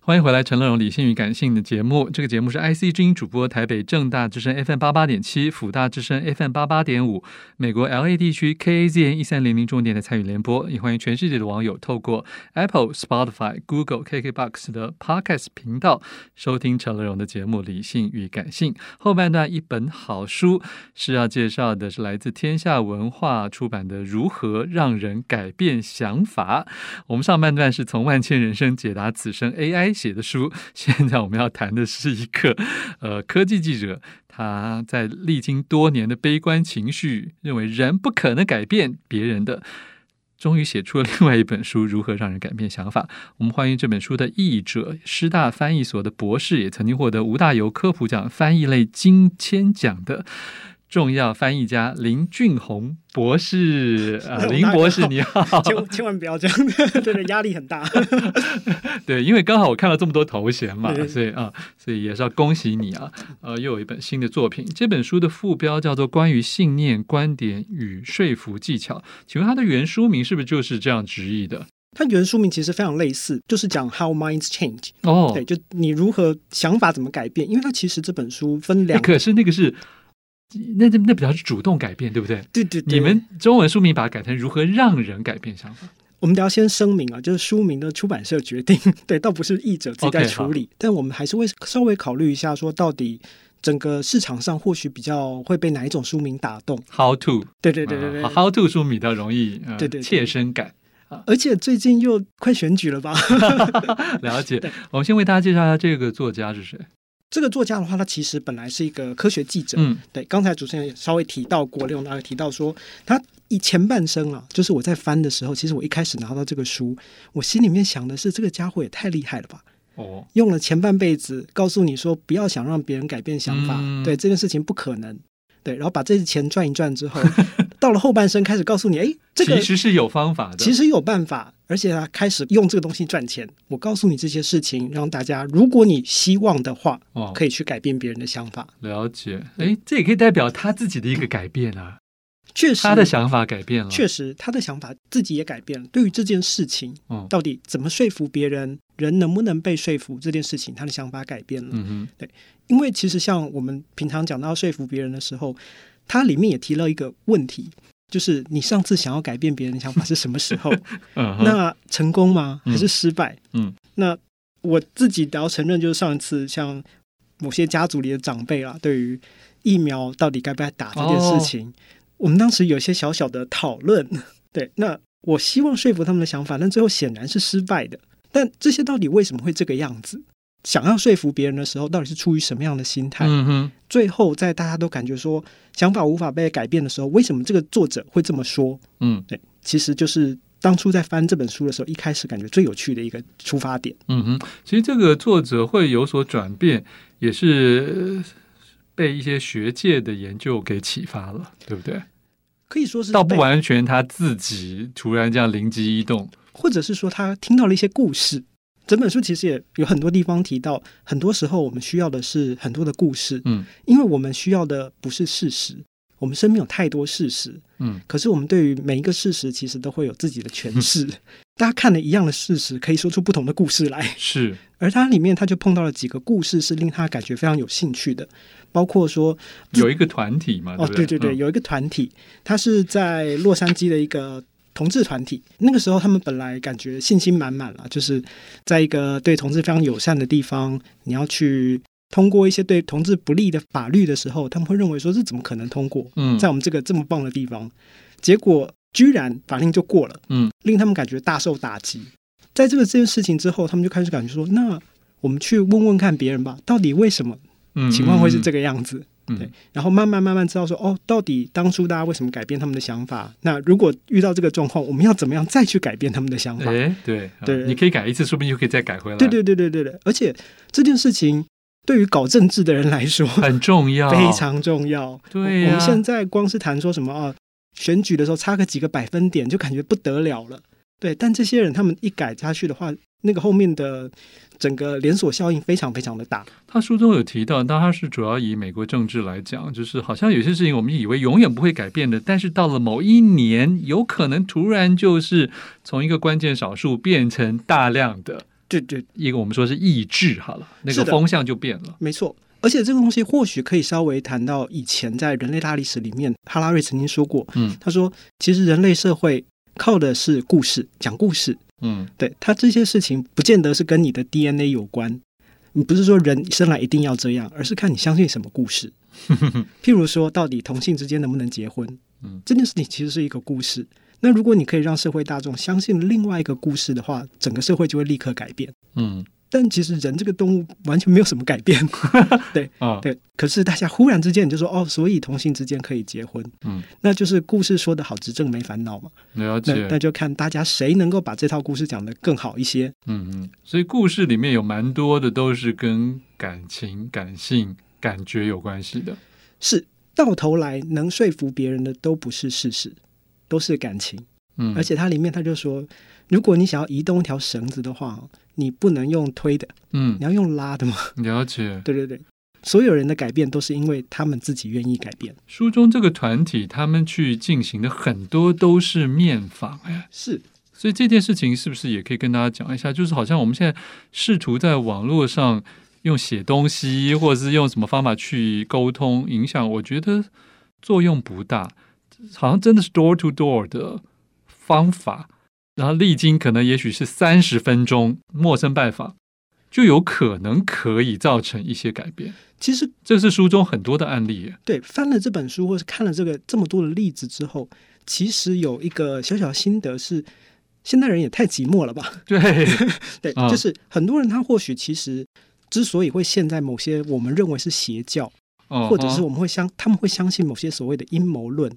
欢迎回来，陈乐融理性与感性的节目。这个节目是 IC 之音主播，台北正大之声 FM 八八点七，辅大之声 FM 八八点五，美国 LA 地区 KAZN 一三零零重点的参与联播。也欢迎全世界的网友透过 Apple、Spotify、Google、KKBox 的 Podcast 频道收听陈乐融的节目《理性与感性》。后半段一本好书是要介绍的，是来自天下文化出版的《如何让人改变想法》。我们上半段是从万千人生解答此生 AI。该写的书，现在我们要谈的是一个呃科技记者，他在历经多年的悲观情绪，认为人不可能改变别人的，终于写出了另外一本书《如何让人改变想法》。我们欢迎这本书的译者，师大翻译所的博士，也曾经获得吴大猷科普奖翻译类金签奖的。重要翻译家林俊宏博士啊，林博士你好，千千万不要这样，真的压力很大。对，因为刚好我看了这么多头衔嘛，所以啊，所以也是要恭喜你啊。呃，又有一本新的作品，这本书的副标叫做《关于信念、观点与说服技巧》，请问它的原书名是不是就是这样直译的？它原书名其实非常类似，就是讲 How Minds Change。哦，对，就你如何想法怎么改变？因为它其实这本书分两，可是那个是。那那那比较是主动改变，对不对？对对对。你们中文书名把它改成如何让人改变想法？我们都要先声明啊，就是书名的出版社决定，对，倒不是译者自己在处理。Okay, 但我们还是会稍微考虑一下，说到底整个市场上或许比较会被哪一种书名打动？How to？对对对对对。Uh, How to 书名比较容易，呃、对，对对，切身感。而且最近又快选举了吧？了解。我们先为大家介绍一下这个作家是谁。这个作家的话，他其实本来是一个科学记者。嗯，对，刚才主持人也稍微提到过，利用大概提到说，他以前半生啊，就是我在翻的时候，其实我一开始拿到这个书，我心里面想的是，这个家伙也太厉害了吧！哦，用了前半辈子告诉你说，不要想让别人改变想法，嗯、对这件事情不可能。对，然后把这些钱赚一赚之后，到了后半生开始告诉你，哎，这个其实是有方法的，其实有办法，而且他开始用这个东西赚钱。我告诉你这些事情，让大家，如果你希望的话，哦，可以去改变别人的想法。了解，哎，这也可以代表他自己的一个改变啊。确实，他的想法改变了。确实，他的想法自己也改变了。对于这件事情，嗯，到底怎么说服别人，人能不能被说服这件事情，他的想法改变了。嗯哼，对，因为其实像我们平常讲到说服别人的时候，他里面也提了一个问题，就是你上次想要改变别人的想法是什么时候？嗯，那成功吗？还是失败？嗯，那我自己都要承认，就是上一次像某些家族里的长辈啊，对于疫苗到底该不该打这件事情。哦我们当时有些小小的讨论，对，那我希望说服他们的想法，但最后显然是失败的。但这些到底为什么会这个样子？想要说服别人的时候，到底是出于什么样的心态？嗯哼。最后在大家都感觉说想法无法被改变的时候，为什么这个作者会这么说？嗯，对，其实就是当初在翻这本书的时候，一开始感觉最有趣的一个出发点。嗯哼，其实这个作者会有所转变，也是。被一些学界的研究给启发了，对不对？可以说是，倒不完全他自己突然这样灵机一动，或者是说他听到了一些故事。整本书其实也有很多地方提到，很多时候我们需要的是很多的故事，嗯，因为我们需要的不是事实。我们身边有太多事实，嗯，可是我们对于每一个事实，其实都会有自己的诠释。嗯、大家看了一样的事实，可以说出不同的故事来。是，而它里面他就碰到了几个故事，是令他感觉非常有兴趣的。包括说有一个团体嘛，哦，对对对，有一个团体，他是在洛杉矶的一个同志团体。那个时候他们本来感觉信心满满了，就是在一个对同志非常友善的地方，你要去。通过一些对同志不利的法律的时候，他们会认为说，这怎么可能通过？嗯，在我们这个这么棒的地方，结果居然法令就过了，嗯，令他们感觉大受打击。在这个这件事情之后，他们就开始感觉说，那我们去问问看别人吧，到底为什么情况会是这个样子？嗯，对，然后慢慢慢慢知道说，哦，到底当初大家为什么改变他们的想法？那如果遇到这个状况，我们要怎么样再去改变他们的想法？诶，对对，你可以改一次，说不定就可以再改回来。对对对对对对，而且这件事情。对于搞政治的人来说很重要，非常重要。对、我们现在光是谈说什么啊，选举的时候差个几个百分点就感觉不得了了。对，但这些人他们一改下去的话，那个后面的整个连锁效应非常非常的大。他书中有提到，当他是主要以美国政治来讲，就是好像有些事情我们以为永远不会改变的，但是到了某一年，有可能突然就是从一个关键少数变成大量的。对对，一个我们说是意志好了，那个风向就变了。没错，而且这个东西或许可以稍微谈到以前在人类大历史里面，哈拉瑞曾经说过，嗯，他说其实人类社会靠的是故事，讲故事，嗯，对，他这些事情不见得是跟你的 DNA 有关，你不是说人生来一定要这样，而是看你相信什么故事。譬如说，到底同性之间能不能结婚？嗯，这件事情其实是一个故事。那如果你可以让社会大众相信另外一个故事的话，整个社会就会立刻改变。嗯，但其实人这个动物完全没有什么改变。对啊，对。可是大家忽然之间你就说哦，所以同性之间可以结婚。嗯，那就是故事说得好，执政没烦恼嘛。了解。那就看大家谁能够把这套故事讲得更好一些。嗯嗯。所以故事里面有蛮多的都是跟感情、感性、感觉有关系的。是，到头来能说服别人的都不是事实。都是感情，嗯，而且它里面他就说，如果你想要移动一条绳子的话，你不能用推的，嗯，你要用拉的嘛。了解，对对对，所有人的改变都是因为他们自己愿意改变。书中这个团体他们去进行的很多都是面访，哎，是，所以这件事情是不是也可以跟大家讲一下？就是好像我们现在试图在网络上用写东西，或者是用什么方法去沟通，影响，我觉得作用不大。好像真的是 door to door 的方法，然后历经可能也许是三十分钟陌生拜访，就有可能可以造成一些改变。其实这是书中很多的案例。对，翻了这本书或是看了这个这么多的例子之后，其实有一个小小心得是：现代人也太寂寞了吧？对 对，就是很多人他或许其实之所以会陷在某些我们认为是邪教，或者是我们会相他们会相信某些所谓的阴谋论。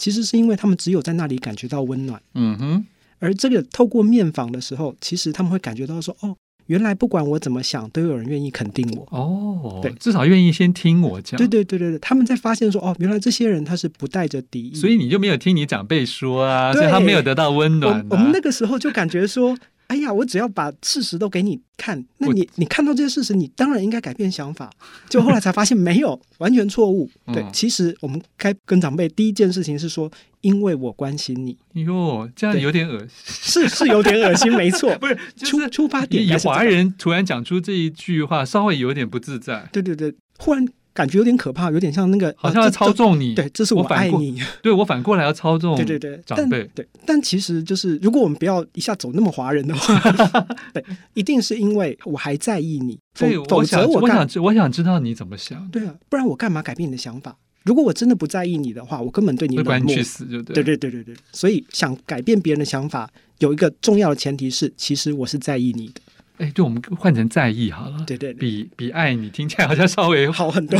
其实是因为他们只有在那里感觉到温暖，嗯哼。而这个透过面访的时候，其实他们会感觉到说：“哦，原来不管我怎么想，都有人愿意肯定我。”哦，对，至少愿意先听我讲。对对对对对，他们在发现说：“哦，原来这些人他是不带着敌意。”所以你就没有听你长辈说啊，所以他没有得到温暖啊。我，我们那个时候就感觉说。哎呀，我只要把事实都给你看，那你你看到这些事实，你当然应该改变想法。就后来才发现没有，完全错误。对，其实我们该跟长辈第一件事情是说，因为我关心你。哟，这样有点恶心，是是有点恶心，没错。不是，出出发点。以华人突然讲出这一句话，稍微有点不自在。对对对，忽然。感觉有点可怕，有点像那个，好像要操纵你。对，这是我爱你。我 对我反过来要操纵。对对对，长辈。对，但其实就是，如果我们不要一下走那么华人的话，对，一定是因为我还在意你。否否则我我想我想知道你怎么想。对啊，不然我干嘛改变你的想法？如果我真的不在意你的话，我根本对你冷漠。会把你去死就对。对对对对对，所以想改变别人的想法，有一个重要的前提是，其实我是在意你的。哎，对，我们换成在意好了。对对，比比爱你听起来好像稍微 好很多，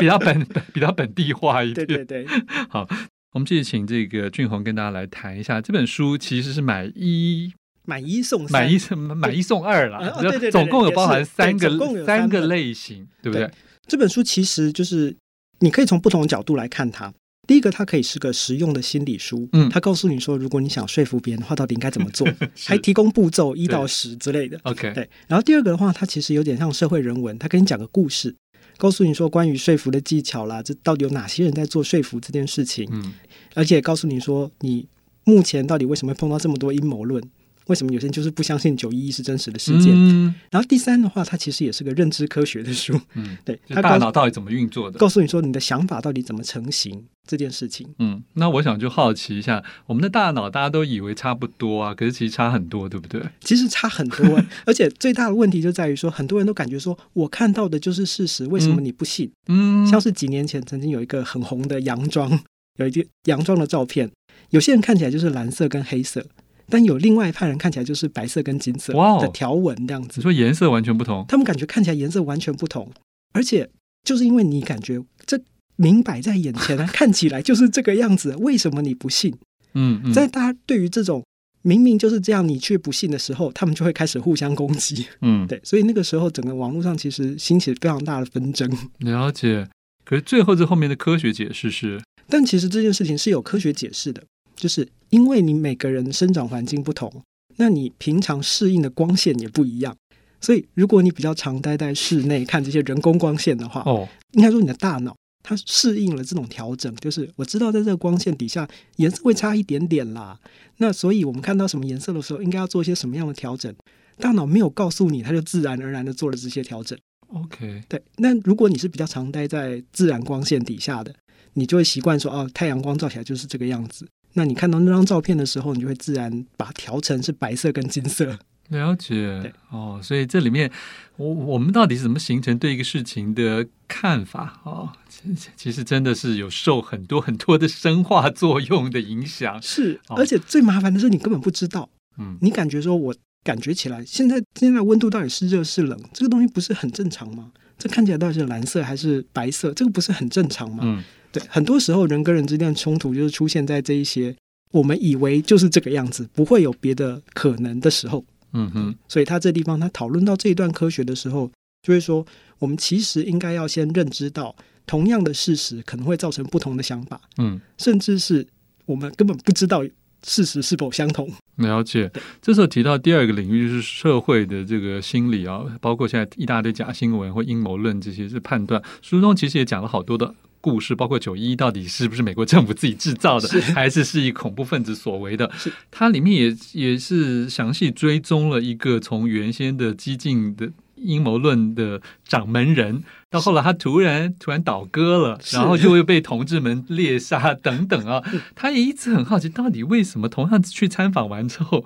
比较本比较本地化一点。对对对，好，我们继续请这个俊宏跟大家来谈一下这本书，其实是买一买一送三，买一送买一送二了。对对对，总共有包含三个三个类型，对不对？这本书其实就是你可以从不同的角度来看它。第一个，它可以是个实用的心理书，嗯，它告诉你说，如果你想说服别人的话，到底应该怎么做，还提供步骤一到十之类的。OK，对。然后第二个的话，它其实有点像社会人文，它跟你讲个故事，告诉你说关于说服的技巧啦，这到底有哪些人在做说服这件事情，嗯，而且告诉你说，你目前到底为什么会碰到这么多阴谋论。为什么有些人就是不相信九一一是真实的事件？嗯、然后第三的话，它其实也是个认知科学的书。嗯，对，它大脑到底怎么运作的？告诉你说你的想法到底怎么成型这件事情。嗯，那我想就好奇一下，我们的大脑大家都以为差不多啊，可是其实差很多，对不对？其实差很多，而且最大的问题就在于说，很多人都感觉说我看到的就是事实，为什么你不信？嗯，像是几年前曾经有一个很红的洋装，有一件洋装的照片，有些人看起来就是蓝色跟黑色。但有另外一派人看起来就是白色跟金色的条纹这样子，你说颜色完全不同，他们感觉看起来颜色完全不同，而且就是因为你感觉这明摆在眼前啊，看起来就是这个样子，为什么你不信？嗯，嗯，在大家对于这种明明就是这样你却不信的时候，他们就会开始互相攻击。嗯，对，所以那个时候整个网络上其实兴起非常大的纷争。了解，可是最后这后面的科学解释是，但其实这件事情是有科学解释的。就是因为你每个人生长环境不同，那你平常适应的光线也不一样，所以如果你比较常待在室内看这些人工光线的话，哦，应该说你的大脑它适应了这种调整，就是我知道在这个光线底下颜色会差一点点啦，那所以我们看到什么颜色的时候，应该要做一些什么样的调整，大脑没有告诉你，它就自然而然的做了这些调整。OK，对。那如果你是比较常待在自然光线底下的，你就会习惯说，哦，太阳光照起来就是这个样子。那你看到那张照片的时候，你就会自然把它调成是白色跟金色。了解，哦，所以这里面，我我们到底是怎么形成对一个事情的看法？哦，其实其实真的是有受很多很多的生化作用的影响。是，而且最麻烦的是你根本不知道。嗯，你感觉说，我感觉起来，现在现在温度到底是热是冷？这个东西不是很正常吗？这看起来到底是蓝色还是白色？这个不是很正常吗？嗯，对，很多时候人跟人之间的冲突就是出现在这一些我们以为就是这个样子，不会有别的可能的时候。嗯哼，所以他这地方他讨论到这一段科学的时候，就会说，我们其实应该要先认知到，同样的事实可能会造成不同的想法，嗯，甚至是我们根本不知道事实是否相同。了解。这时候提到第二个领域就是社会的这个心理啊，包括现在一大堆假新闻或阴谋论这些是判断。书中其实也讲了好多的。故事包括九一一到底是不是美国政府自己制造的，还是是以恐怖分子所为的？它里面也也是详细追踪了一个从原先的激进的阴谋论的掌门人，到后来他突然突然倒戈了，然后就会被同志们猎杀等等啊。他也一直很好奇，到底为什么同样去参访完之后，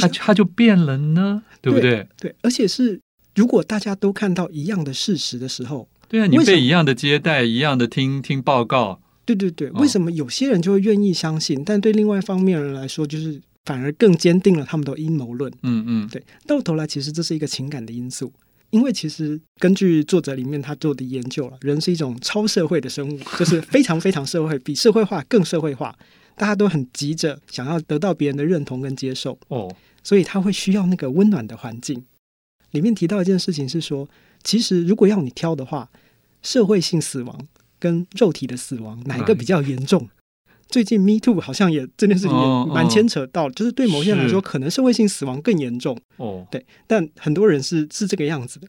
他他就变了呢？对不对？对，而且是如果大家都看到一样的事实的时候。对啊，你被一样的接待，一样的听听报告。对对对，为什么有些人就会愿意相信，哦、但对另外一方面人来说，就是反而更坚定了他们的阴谋论。嗯嗯，对，到头来其实这是一个情感的因素，因为其实根据作者里面他做的研究了，人是一种超社会的生物，就是非常非常社会，比社会化更社会化，大家都很急着想要得到别人的认同跟接受。哦，所以他会需要那个温暖的环境。里面提到一件事情是说。其实，如果要你挑的话，社会性死亡跟肉体的死亡哪一个比较严重？最近 Me Too 好像也这件事情也蛮牵扯到，就是对某些人来说，可能社会性死亡更严重。哦，对，但很多人是是这个样子的，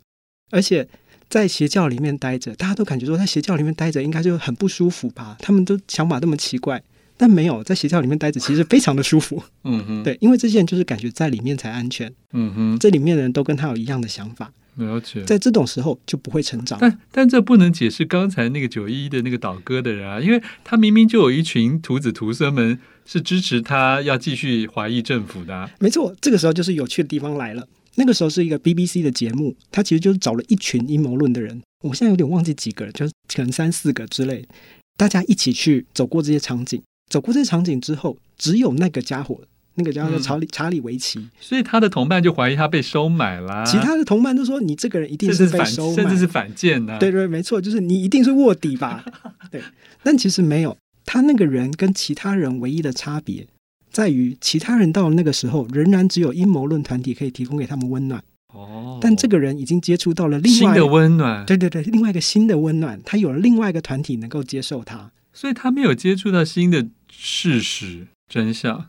而且在邪教里面待着，大家都感觉说在邪教里面待着应该就很不舒服吧？他们都想法那么奇怪，但没有在邪教里面待着，其实非常的舒服。嗯哼，对，因为这些人就是感觉在里面才安全。嗯哼，这里面的人都跟他有一样的想法。了解，在这种时候就不会成长。但但这不能解释刚才那个九一一的那个倒戈的人啊，因为他明明就有一群徒子徒孙们是支持他要继续怀疑政府的啊。没错，这个时候就是有趣的地方来了。那个时候是一个 BBC 的节目，他其实就是找了一群阴谋论的人，我现在有点忘记几个人，就是可能三四个之类，大家一起去走过这些场景。走过这些场景之后，只有那个家伙。那个叫做查理、嗯、查理维奇，所以他的同伴就怀疑他被收买了。其他的同伴都说：“你这个人一定是被收买，甚至是反间的、啊。”对对，没错，就是你一定是卧底吧？对，但其实没有。他那个人跟其他人唯一的差别在于，其他人到了那个时候，仍然只有阴谋论团体可以提供给他们温暖。哦，但这个人已经接触到了另外新的温暖。对对对，另外一个新的温暖，他有了另外一个团体能够接受他，所以他没有接触到新的事实真相。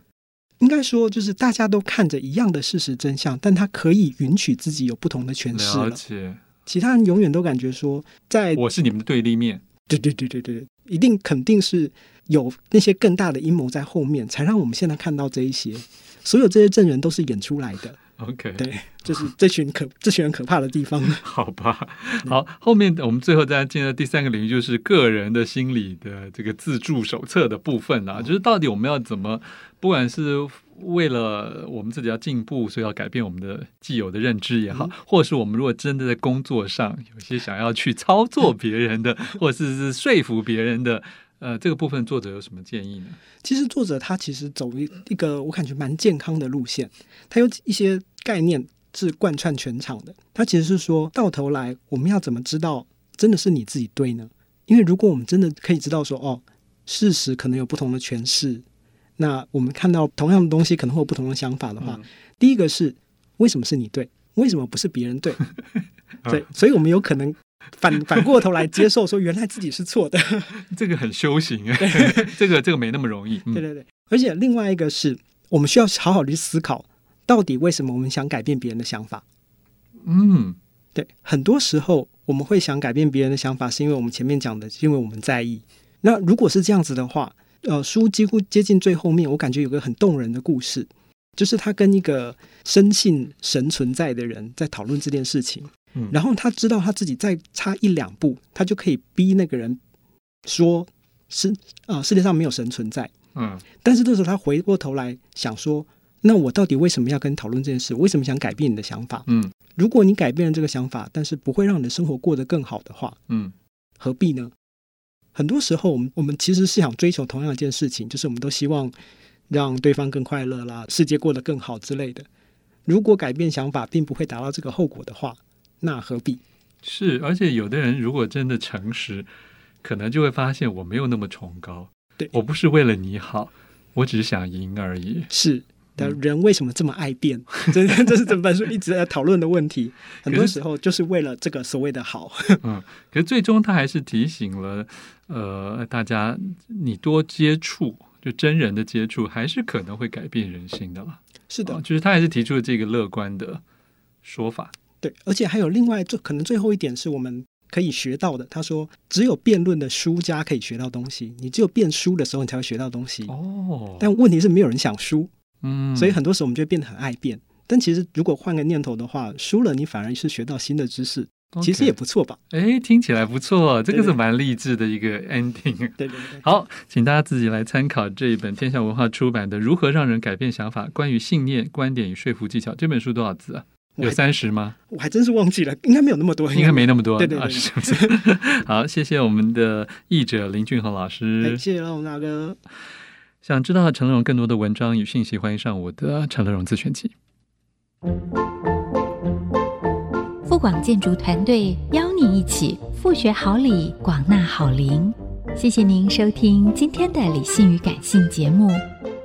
应该说，就是大家都看着一样的事实真相，但他可以允许自己有不同的诠释了。了解。其他人永远都感觉说，在我是你们的对立面。对对对对对，一定肯定是有那些更大的阴谋在后面，才让我们现在看到这一些。所有这些证人都是演出来的。OK，对，就是这群可这群人可怕的地方。好吧，好，后面我们最后再进入第三个领域，就是个人的心理的这个自助手册的部分啊，就是到底我们要怎么，不管是为了我们自己要进步，所以要改变我们的既有的认知也好，嗯、或是我们如果真的在工作上有些想要去操作别人的，或者是是说服别人的。呃，这个部分作者有什么建议呢？其实作者他其实走一一个我感觉蛮健康的路线，他有一些概念是贯穿全场的。他其实是说到头来，我们要怎么知道真的是你自己对呢？因为如果我们真的可以知道说，哦，事实可能有不同的诠释，那我们看到同样的东西可能会有不同的想法的话，嗯、第一个是为什么是你对？为什么不是别人对？对，所以我们有可能。反 反过头来接受，说原来自己是错的，这个很修行哎，这个这个没那么容易。对对对，而且另外一个是我们需要好好的去思考，到底为什么我们想改变别人的想法？嗯，对，很多时候我们会想改变别人的想法，是因为我们前面讲的，是因为我们在意。那如果是这样子的话，呃，书几乎接近最后面，我感觉有个很动人的故事。就是他跟一个深信神存在的人在讨论这件事情，嗯，然后他知道他自己再差一两步，他就可以逼那个人说是啊、呃、世界上没有神存在，嗯，但是这时候他回过头来想说，那我到底为什么要跟你讨论这件事？为什么想改变你的想法？嗯，如果你改变了这个想法，但是不会让你的生活过得更好的话，嗯，何必呢？很多时候，我们我们其实是想追求同样一件事情，就是我们都希望让对方更快乐啦，世界过得更好之类的。如果改变想法并不会达到这个后果的话，那何必？是，而且有的人如果真的诚实，可能就会发现我没有那么崇高，对，我不是为了你好，我只是想赢而已。是。的人为什么这么爱变？这这是整本书一直在讨论的问题。很多时候就是为了这个所谓的好。嗯，可是最终他还是提醒了呃大家，你多接触就真人的接触，还是可能会改变人心的嘛。是的，哦，就是他还是提出了这个乐观的说法。对，而且还有另外最可能最后一点是我们可以学到的。他说，只有辩论的输家可以学到东西，你只有辩输的时候，你才会学到东西。哦，但问题是没有人想输。嗯，所以很多时候我们就会变得很爱辩，但其实如果换个念头的话，输了你反而是学到新的知识，okay. 其实也不错吧？哎，听起来不错，这个是蛮励志的一个 ending。对对对。好，请大家自己来参考这一本天下文化出版的《如何让人改变想法：关于信念、观点与说服技巧》这本书多少字啊？有三十吗？我还真是忘记了，应该没有那么多，应该没那么多。对对对，啊、是不是？好，谢谢我们的译者林俊宏老师，谢谢龙大哥。想知道陈乐融更多的文章与信息，欢迎上我的陈乐融自选集。富广建筑团队邀你一起富学好礼，广纳好邻。谢谢您收听今天的理性与感性节目。